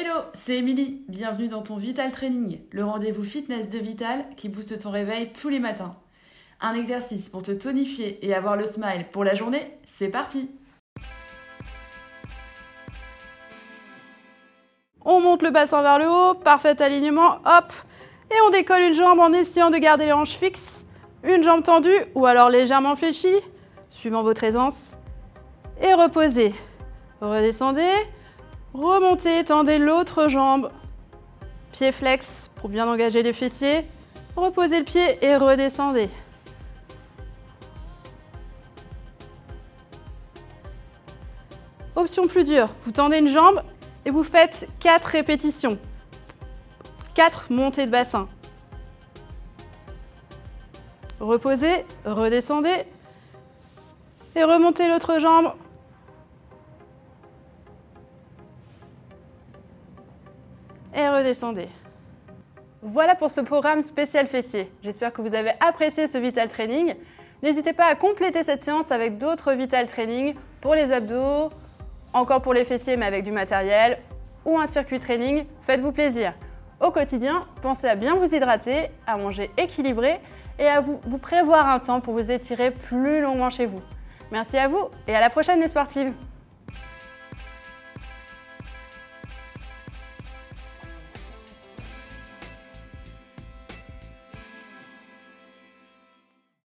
Hello, c'est Émilie. Bienvenue dans ton Vital Training, le rendez-vous fitness de Vital qui booste ton réveil tous les matins. Un exercice pour te tonifier et avoir le smile pour la journée, c'est parti On monte le bassin vers le haut, parfait alignement, hop Et on décolle une jambe en essayant de garder les hanches fixes, une jambe tendue ou alors légèrement fléchie, suivant votre aisance. Et reposez. Redescendez, remontez, tendez l'autre jambe. Pied flex pour bien engager les fessiers. Reposez le pied et redescendez. Option plus dure, vous tendez une jambe et vous faites 4 répétitions. 4 montées de bassin. Reposez, redescendez et remontez l'autre jambe. Et redescendez. Voilà pour ce programme spécial fessier. J'espère que vous avez apprécié ce Vital Training. N'hésitez pas à compléter cette séance avec d'autres Vital Training pour les abdos, encore pour les fessiers mais avec du matériel ou un circuit training. Faites-vous plaisir. Au quotidien, pensez à bien vous hydrater, à manger équilibré et à vous, vous prévoir un temps pour vous étirer plus longuement chez vous. Merci à vous et à la prochaine les sportives